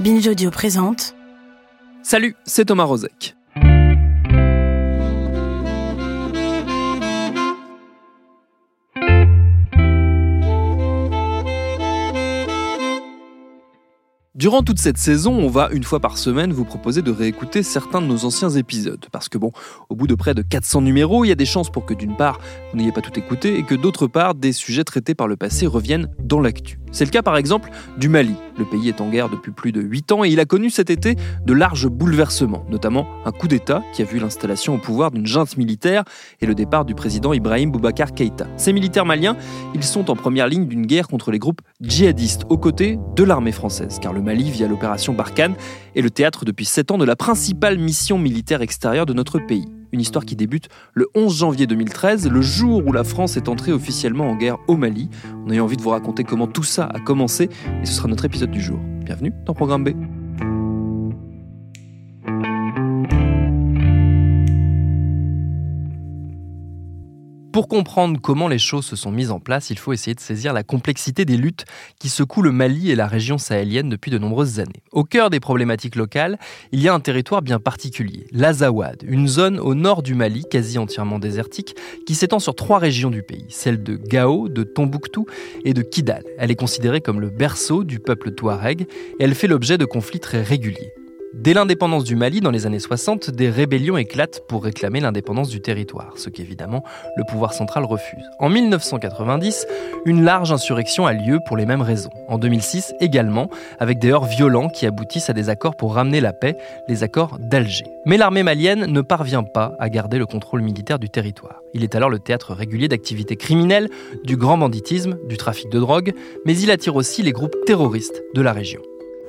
Binge Audio présente Salut, c'est Thomas Rozek. Durant toute cette saison, on va une fois par semaine vous proposer de réécouter certains de nos anciens épisodes. Parce que bon, au bout de près de 400 numéros, il y a des chances pour que d'une part, vous n'ayez pas tout écouté et que d'autre part, des sujets traités par le passé reviennent dans l'actu. C'est le cas par exemple du Mali. Le pays est en guerre depuis plus de 8 ans et il a connu cet été de larges bouleversements, notamment un coup d'État qui a vu l'installation au pouvoir d'une junte militaire et le départ du président Ibrahim Boubacar Keïta. Ces militaires maliens, ils sont en première ligne d'une guerre contre les groupes djihadistes aux côtés de l'armée française, car le Mali, via l'opération Barkhane, est le théâtre depuis 7 ans de la principale mission militaire extérieure de notre pays. Une histoire qui débute le 11 janvier 2013, le jour où la France est entrée officiellement en guerre au Mali. On a eu envie de vous raconter comment tout ça a commencé et ce sera notre épisode du jour. Bienvenue dans Programme B. Pour comprendre comment les choses se sont mises en place, il faut essayer de saisir la complexité des luttes qui secouent le Mali et la région sahélienne depuis de nombreuses années. Au cœur des problématiques locales, il y a un territoire bien particulier, l'Azawad, une zone au nord du Mali, quasi entièrement désertique, qui s'étend sur trois régions du pays, celles de Gao, de Tombouctou et de Kidal. Elle est considérée comme le berceau du peuple touareg et elle fait l'objet de conflits très réguliers. Dès l'indépendance du Mali dans les années 60, des rébellions éclatent pour réclamer l'indépendance du territoire, ce qu'évidemment le pouvoir central refuse. En 1990, une large insurrection a lieu pour les mêmes raisons. En 2006 également, avec des heurts violents qui aboutissent à des accords pour ramener la paix, les accords d'Alger. Mais l'armée malienne ne parvient pas à garder le contrôle militaire du territoire. Il est alors le théâtre régulier d'activités criminelles, du grand banditisme, du trafic de drogue, mais il attire aussi les groupes terroristes de la région.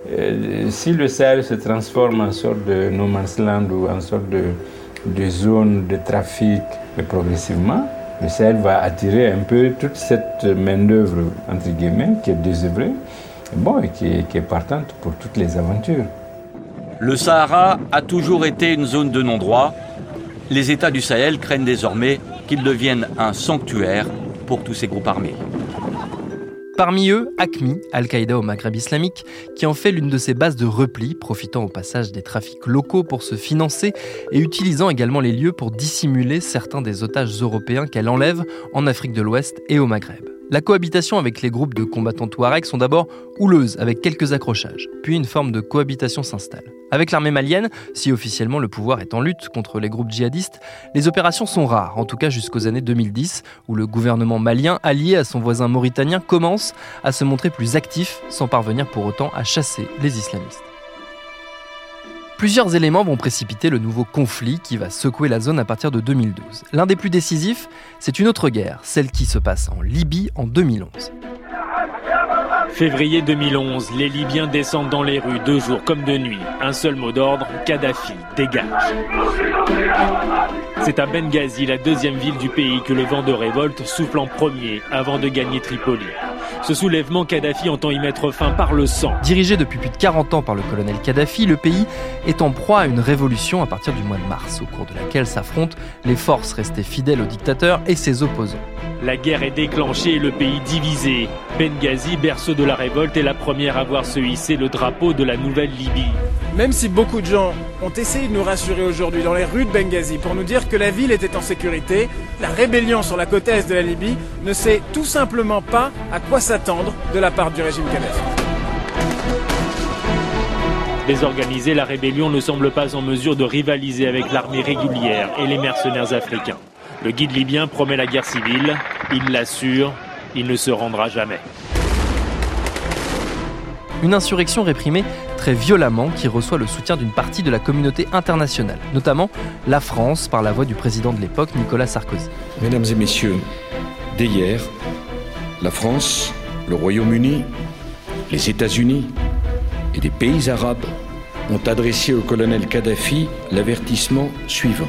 Euh, si le Sahel se transforme en sorte de no man's land ou en sorte de, zone de trafic progressivement, le Sahel va attirer un peu toute cette main-d'œuvre, entre guillemets, qui est désœuvrée bon, et qui qui est partante pour toutes les aventures. Le Sahara a toujours été une zone de non-droit. Les États du Sahel craignent désormais qu'il devienne un sanctuaire pour tous ces groupes armés. Parmi eux, ACMI, Al-Qaïda au Maghreb islamique, qui en fait l'une de ses bases de repli, profitant au passage des trafics locaux pour se financer et utilisant également les lieux pour dissimuler certains des otages européens qu'elle enlève en Afrique de l'Ouest et au Maghreb. La cohabitation avec les groupes de combattants touaregs sont d'abord houleuses, avec quelques accrochages. Puis une forme de cohabitation s'installe. Avec l'armée malienne, si officiellement le pouvoir est en lutte contre les groupes djihadistes, les opérations sont rares, en tout cas jusqu'aux années 2010, où le gouvernement malien, allié à son voisin mauritanien, commence à se montrer plus actif, sans parvenir pour autant à chasser les islamistes. Plusieurs éléments vont précipiter le nouveau conflit qui va secouer la zone à partir de 2012. L'un des plus décisifs, c'est une autre guerre, celle qui se passe en Libye en 2011. Février 2011, les Libyens descendent dans les rues de jour comme de nuit. Un seul mot d'ordre, Kadhafi, dégage. C'est à Benghazi, la deuxième ville du pays, que le vent de révolte souffle en premier avant de gagner Tripoli. Ce soulèvement, Kadhafi entend y mettre fin par le sang. Dirigé depuis plus de 40 ans par le colonel Kadhafi, le pays est en proie à une révolution à partir du mois de mars, au cours de laquelle s'affrontent les forces restées fidèles au dictateur et ses opposants. La guerre est déclenchée et le pays divisé. Benghazi, berceau de la révolte, est la première à voir se hisser le drapeau de la nouvelle Libye. Même si beaucoup de gens ont essayé de nous rassurer aujourd'hui dans les rues de Benghazi pour nous dire que la ville était en sécurité, la rébellion sur la côte est de la Libye ne sait tout simplement pas à quoi s'attendre de la part du régime Kadhafi. Désorganisée, la rébellion ne semble pas en mesure de rivaliser avec l'armée régulière et les mercenaires africains. Le guide libyen promet la guerre civile, il l'assure, il ne se rendra jamais. Une insurrection réprimée très violemment qui reçoit le soutien d'une partie de la communauté internationale, notamment la France par la voix du président de l'époque, Nicolas Sarkozy. Mesdames et messieurs, dès hier, la France, le Royaume-Uni, les États-Unis et des pays arabes ont adressé au colonel Kadhafi l'avertissement suivant.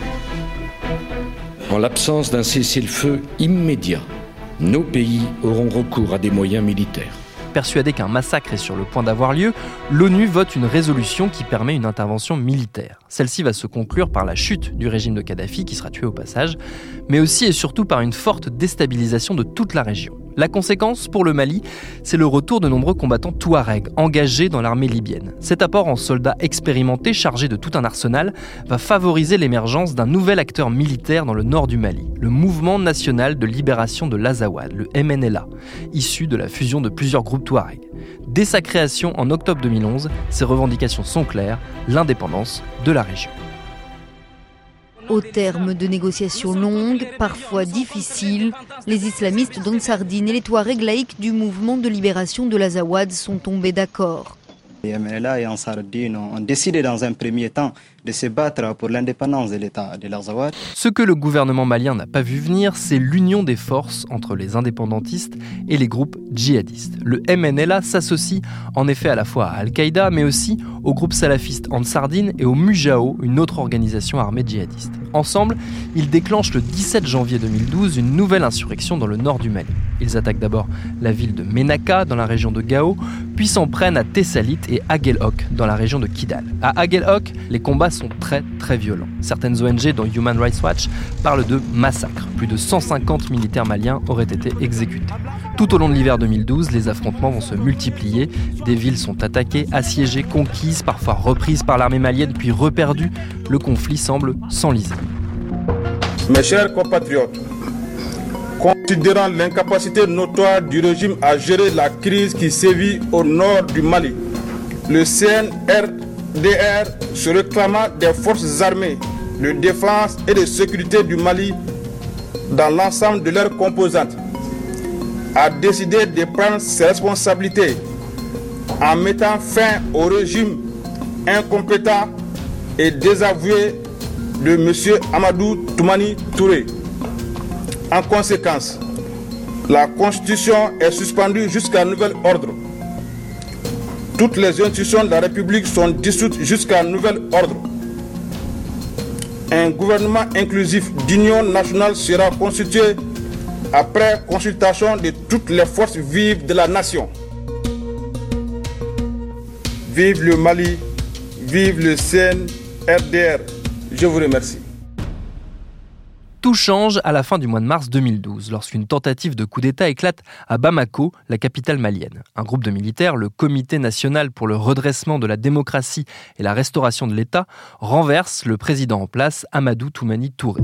En l'absence d'un cessez-le-feu immédiat, nos pays auront recours à des moyens militaires. Persuadé qu'un massacre est sur le point d'avoir lieu, l'ONU vote une résolution qui permet une intervention militaire. Celle-ci va se conclure par la chute du régime de Kadhafi, qui sera tué au passage, mais aussi et surtout par une forte déstabilisation de toute la région. La conséquence pour le Mali, c'est le retour de nombreux combattants touaregs engagés dans l'armée libyenne. Cet apport en soldats expérimentés chargés de tout un arsenal va favoriser l'émergence d'un nouvel acteur militaire dans le nord du Mali, le Mouvement national de libération de l'Azawad, le MNLA, issu de la fusion de plusieurs groupes touaregs. Dès sa création en octobre 2011, ses revendications sont claires, l'indépendance de la région. Au terme de négociations longues, parfois difficiles, les islamistes d'Ansardine et les Touaregs laïcs du mouvement de libération de l'Azawad sont tombés d'accord. Et Ansardine ont décidé dans un premier temps de se. Ce que le gouvernement malien n'a pas vu venir, c'est l'union des forces entre les indépendantistes et les groupes djihadistes. Le MNLA s'associe en effet à la fois à Al-Qaïda, mais aussi au groupe salafiste Ansardine et au Mujao, une autre organisation armée djihadiste. Ensemble, ils déclenchent le 17 janvier 2012 une nouvelle insurrection dans le nord du Mali. Ils attaquent d'abord la ville de Menaka dans la région de Gao, puis s'en prennent à Tessalit et Aguelhok dans la région de Kidal. À les combats sont très très violents. Certaines ONG, dont Human Rights Watch, parlent de massacres. Plus de 150 militaires maliens auraient été exécutés. Tout au long de l'hiver 2012, les affrontements vont se multiplier. Des villes sont attaquées, assiégées, conquises, parfois reprises par l'armée malienne, puis reperdues. Le conflit semble s'enliser. Mes chers compatriotes, considérant l'incapacité notoire du régime à gérer la crise qui sévit au nord du Mali, le CNRDR se réclamant des forces armées de défense et de sécurité du Mali dans l'ensemble de leurs composantes, a décidé de prendre ses responsabilités en mettant fin au régime incompétent et désavoué de M. Amadou Toumani Touré. En conséquence, la Constitution est suspendue jusqu'à nouvel ordre. Toutes les institutions de la République sont dissoutes jusqu'à nouvel ordre. Un gouvernement inclusif d'union nationale sera constitué après consultation de toutes les forces vives de la nation. Vive le Mali, vive le CNRDR. Je vous remercie. Tout change à la fin du mois de mars 2012, lorsqu'une tentative de coup d'État éclate à Bamako, la capitale malienne. Un groupe de militaires, le Comité national pour le redressement de la démocratie et la restauration de l'État, renverse le président en place, Amadou Toumani Touré.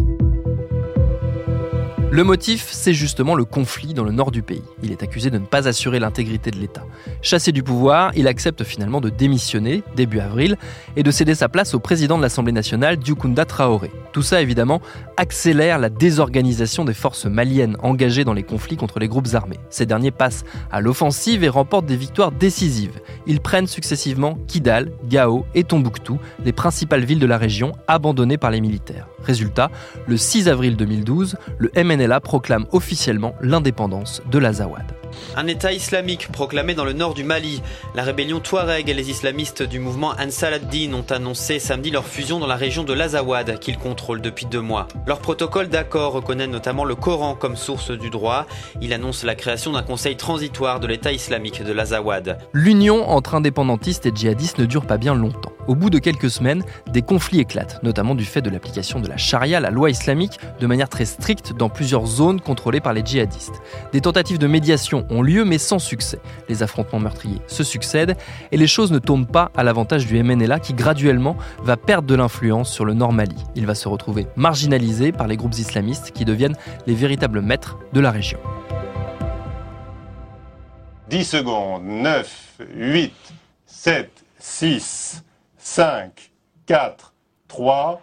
Le motif, c'est justement le conflit dans le nord du pays. Il est accusé de ne pas assurer l'intégrité de l'État. Chassé du pouvoir, il accepte finalement de démissionner début avril et de céder sa place au président de l'Assemblée nationale, Dioukunda Traoré. Tout ça, évidemment, accélère la désorganisation des forces maliennes engagées dans les conflits contre les groupes armés. Ces derniers passent à l'offensive et remportent des victoires décisives. Ils prennent successivement Kidal, Gao et Tombouctou, les principales villes de la région abandonnées par les militaires. Résultat, le 6 avril 2012, le Proclame officiellement l'indépendance de l'Azawad. Un État islamique proclamé dans le nord du Mali. La rébellion Touareg et les islamistes du mouvement Ansar ad-Din ont annoncé samedi leur fusion dans la région de l'Azawad qu'ils contrôlent depuis deux mois. Leur protocole d'accord reconnaît notamment le Coran comme source du droit. Il annonce la création d'un conseil transitoire de l'État islamique de l'Azawad. L'union entre indépendantistes et djihadistes ne dure pas bien longtemps. Au bout de quelques semaines, des conflits éclatent, notamment du fait de l'application de la charia, la loi islamique, de manière très stricte dans plusieurs zones contrôlées par les djihadistes. Des tentatives de médiation ont lieu mais sans succès. Les affrontements meurtriers se succèdent et les choses ne tournent pas à l'avantage du MNLA qui graduellement va perdre de l'influence sur le Nord Mali. Il va se retrouver marginalisé par les groupes islamistes qui deviennent les véritables maîtres de la région. 10 secondes, 9, 8, 7, 6, 5, 4, 3.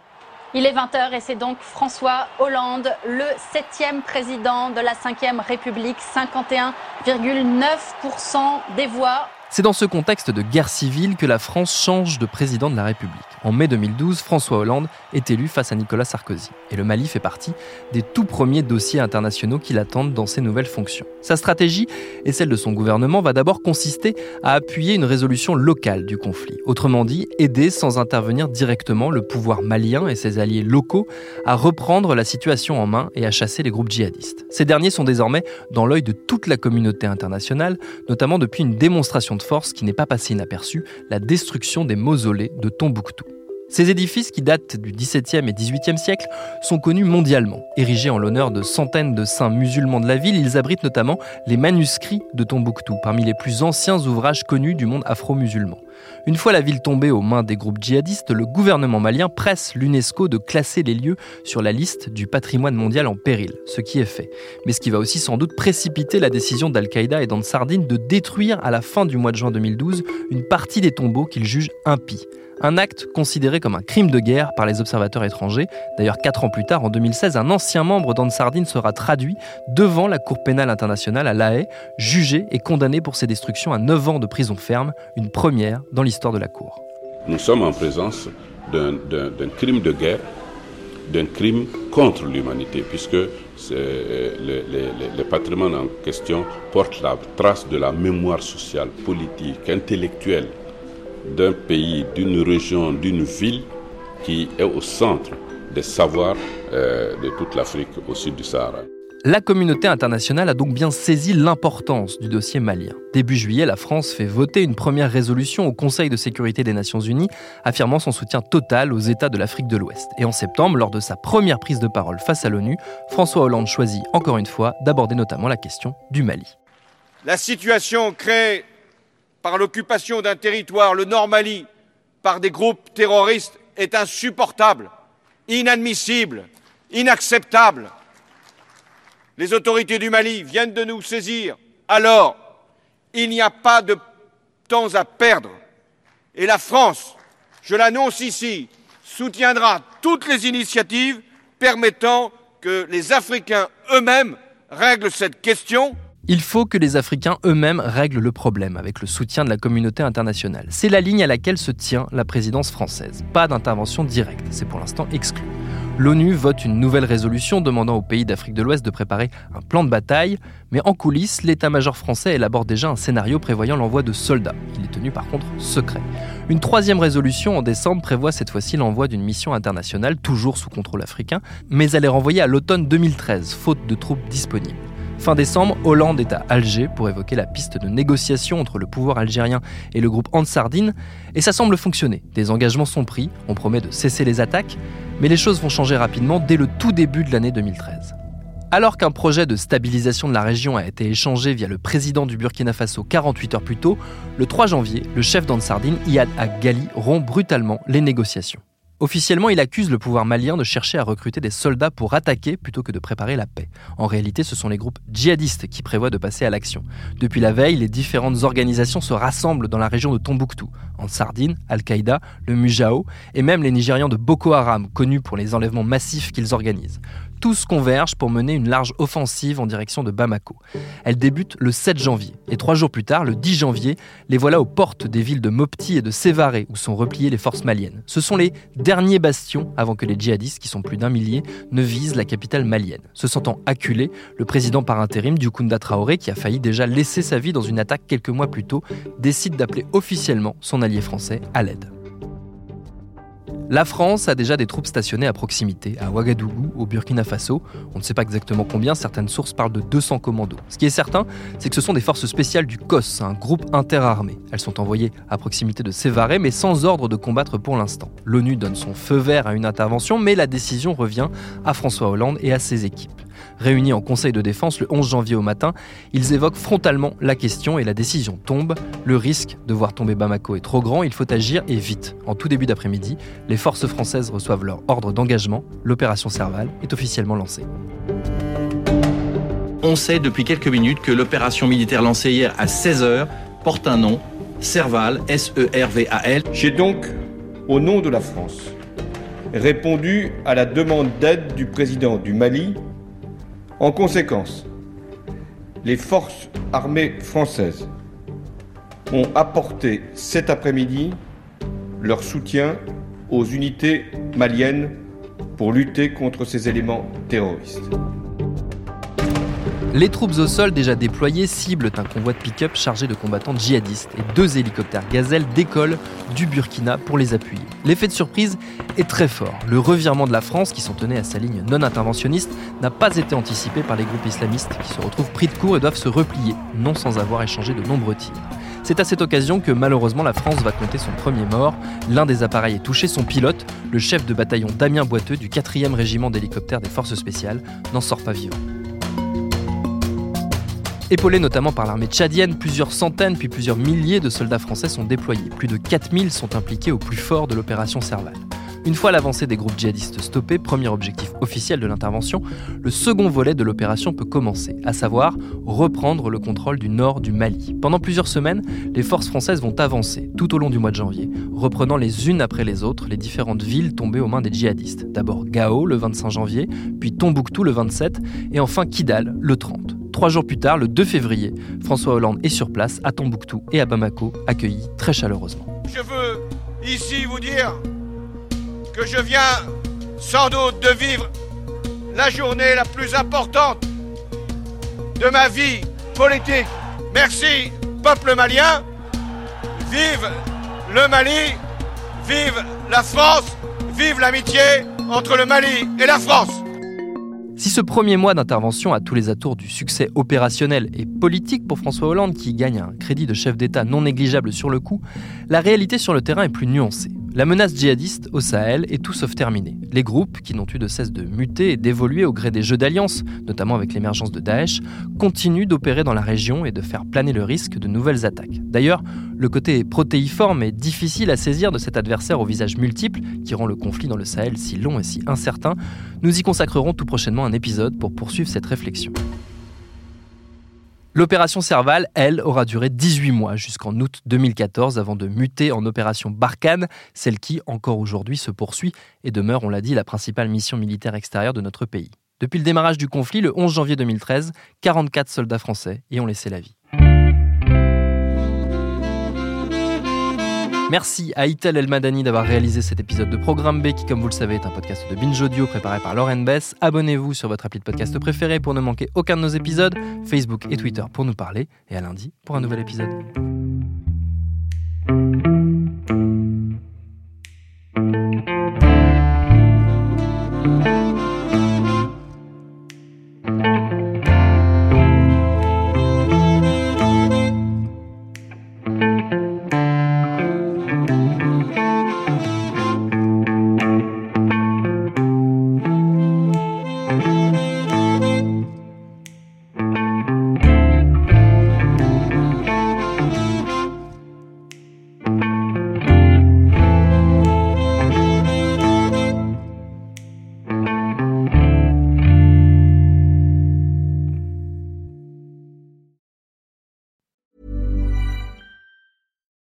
Il est 20h et c'est donc François Hollande, le septième président de la 5 République, 51,9% des voix C'est dans ce contexte de guerre civile que la France change de président de la République. En mai 2012, François Hollande est élu face à Nicolas Sarkozy. Et le Mali fait partie des tout premiers dossiers internationaux qui l'attendent dans ses nouvelles fonctions. Sa stratégie et celle de son gouvernement va d'abord consister à appuyer une résolution locale du conflit. Autrement dit, aider sans intervenir directement le pouvoir malien et ses alliés locaux à reprendre la situation en main et à chasser les groupes djihadistes. Ces derniers sont désormais dans l'œil de toute la communauté internationale, notamment depuis une démonstration de force qui n'est pas passée inaperçue, la destruction des mausolées de Tombouctou. Ces édifices, qui datent du XVIIe et XVIIIe siècle, sont connus mondialement. Érigés en l'honneur de centaines de saints musulmans de la ville, ils abritent notamment les manuscrits de Tombouctou, parmi les plus anciens ouvrages connus du monde afro-musulman. Une fois la ville tombée aux mains des groupes djihadistes, le gouvernement malien presse l'UNESCO de classer les lieux sur la liste du patrimoine mondial en péril, ce qui est fait. Mais ce qui va aussi sans doute précipiter la décision d'Al-Qaïda et d'Ansardine de détruire à la fin du mois de juin 2012 une partie des tombeaux qu'ils jugent impies. Un acte considéré comme un crime de guerre par les observateurs étrangers. D'ailleurs, quatre ans plus tard, en 2016, un ancien membre d'Ansardine sera traduit devant la Cour pénale internationale à La Haye, jugé et condamné pour ces destructions à 9 ans de prison ferme, une première dans l'histoire de la Cour. Nous sommes en présence d'un crime de guerre, d'un crime contre l'humanité, puisque le, patrimoine en question porte la trace de la mémoire sociale, politique, intellectuelle d'un pays, d'une région, d'une ville qui est au centre des savoirs euh, de toute l'Afrique au sud du Sahara. La communauté internationale a donc bien saisi l'importance du dossier malien. Début juillet, la France fait voter une première résolution au Conseil de sécurité des Nations Unies affirmant son soutien total aux États de l'Afrique de l'Ouest. Et en septembre, lors de sa première prise de parole face à l'ONU, François Hollande choisit encore une fois d'aborder notamment la question du Mali. La situation crée par l'occupation d'un territoire, le Nord Mali, par des groupes terroristes est insupportable, inadmissible, inacceptable. Les autorités du Mali viennent de nous saisir. Alors, il n'y a pas de temps à perdre. Et la France, je l'annonce ici, soutiendra toutes les initiatives permettant que les Africains eux-mêmes règlent cette question il faut que les Africains eux-mêmes règlent le problème avec le soutien de la communauté internationale. C'est la ligne à laquelle se tient la présidence française. Pas d'intervention directe, c'est pour l'instant exclu. L'ONU vote une nouvelle résolution demandant aux pays d'Afrique de l'Ouest de préparer un plan de bataille, mais en coulisses, l'état-major français élabore déjà un scénario prévoyant l'envoi de soldats. Il est tenu par contre secret. Une troisième résolution en décembre prévoit cette fois-ci l'envoi d'une mission internationale, toujours sous contrôle africain, mais elle est renvoyée à l'automne 2013, faute de troupes disponibles. Fin décembre, Hollande est à Alger pour évoquer la piste de négociation entre le pouvoir algérien et le groupe Ansardine, et ça semble fonctionner. Des engagements sont pris, on promet de cesser les attaques, mais les choses vont changer rapidement dès le tout début de l'année 2013. Alors qu'un projet de stabilisation de la région a été échangé via le président du Burkina Faso 48 heures plus tôt, le 3 janvier, le chef d'Ansardine, Iyad Ag-Ghali, rompt brutalement les négociations. Officiellement, il accuse le pouvoir malien de chercher à recruter des soldats pour attaquer plutôt que de préparer la paix. En réalité, ce sont les groupes djihadistes qui prévoient de passer à l'action. Depuis la veille, les différentes organisations se rassemblent dans la région de Tombouctou, en Sardine, Al-Qaïda, le Mujao et même les Nigérians de Boko Haram, connus pour les enlèvements massifs qu'ils organisent tous convergent pour mener une large offensive en direction de Bamako. Elle débute le 7 janvier, et trois jours plus tard, le 10 janvier, les voilà aux portes des villes de Mopti et de Sévaré, où sont repliées les forces maliennes. Ce sont les derniers bastions avant que les djihadistes, qui sont plus d'un millier, ne visent la capitale malienne. Se sentant acculé, le président par intérim, Dukunda Traoré, qui a failli déjà laisser sa vie dans une attaque quelques mois plus tôt, décide d'appeler officiellement son allié français à l'aide. La France a déjà des troupes stationnées à proximité, à Ouagadougou, au Burkina Faso. On ne sait pas exactement combien, certaines sources parlent de 200 commandos. Ce qui est certain, c'est que ce sont des forces spéciales du COS, un groupe interarmé. Elles sont envoyées à proximité de Sévaré, mais sans ordre de combattre pour l'instant. L'ONU donne son feu vert à une intervention, mais la décision revient à François Hollande et à ses équipes. Réunis en Conseil de défense le 11 janvier au matin, ils évoquent frontalement la question et la décision tombe. Le risque de voir tomber Bamako est trop grand, il faut agir et vite. En tout début d'après-midi, les forces françaises reçoivent leur ordre d'engagement. L'opération Serval est officiellement lancée. On sait depuis quelques minutes que l'opération militaire lancée hier à 16h porte un nom, Serval, S-E-R-V-A-L. J'ai donc, au nom de la France, répondu à la demande d'aide du président du Mali en conséquence, les forces armées françaises ont apporté cet après-midi leur soutien aux unités maliennes pour lutter contre ces éléments terroristes. Les troupes au sol déjà déployées ciblent un convoi de pick-up chargé de combattants djihadistes et deux hélicoptères Gazelle décollent du Burkina pour les appuyer. L'effet de surprise est très fort. Le revirement de la France, qui s'en tenait à sa ligne non interventionniste, n'a pas été anticipé par les groupes islamistes qui se retrouvent pris de court et doivent se replier, non sans avoir échangé de nombreux tirs. C'est à cette occasion que malheureusement la France va compter son premier mort. L'un des appareils est touché, son pilote, le chef de bataillon Damien Boiteux du 4e régiment d'hélicoptères des forces spéciales, n'en sort pas vivant. Épaulés notamment par l'armée tchadienne, plusieurs centaines puis plusieurs milliers de soldats français sont déployés. Plus de 4000 sont impliqués au plus fort de l'opération Serval. Une fois l'avancée des groupes djihadistes stoppée, premier objectif officiel de l'intervention, le second volet de l'opération peut commencer, à savoir reprendre le contrôle du nord du Mali. Pendant plusieurs semaines, les forces françaises vont avancer tout au long du mois de janvier, reprenant les unes après les autres les différentes villes tombées aux mains des djihadistes. D'abord Gao le 25 janvier, puis Tombouctou le 27 et enfin Kidal le 30. Trois jours plus tard, le 2 février, François Hollande est sur place à Tombouctou et à Bamako, accueilli très chaleureusement. Je veux ici vous dire que je viens sans doute de vivre la journée la plus importante de ma vie politique. Merci, peuple malien. Vive le Mali, vive la France, vive l'amitié entre le Mali et la France. Si ce premier mois d'intervention a tous les atours du succès opérationnel et politique pour François Hollande, qui gagne un crédit de chef d'État non négligeable sur le coup, la réalité sur le terrain est plus nuancée. La menace djihadiste au Sahel est tout sauf terminée. Les groupes, qui n'ont eu de cesse de muter et d'évoluer au gré des jeux d'alliance, notamment avec l'émergence de Daesh, continuent d'opérer dans la région et de faire planer le risque de nouvelles attaques. D'ailleurs, le côté protéiforme et difficile à saisir de cet adversaire au visage multiple, qui rend le conflit dans le Sahel si long et si incertain, nous y consacrerons tout prochainement un épisode pour poursuivre cette réflexion. L'opération Serval, elle, aura duré 18 mois jusqu'en août 2014 avant de muter en opération Barkhane, celle qui, encore aujourd'hui, se poursuit et demeure, on l'a dit, la principale mission militaire extérieure de notre pays. Depuis le démarrage du conflit, le 11 janvier 2013, 44 soldats français y ont laissé la vie. Merci à Itel El Madani d'avoir réalisé cet épisode de Programme B qui, comme vous le savez, est un podcast de Binge Audio préparé par Lauren Bess. Abonnez-vous sur votre appli de podcast préféré pour ne manquer aucun de nos épisodes, Facebook et Twitter pour nous parler, et à lundi pour un nouvel épisode.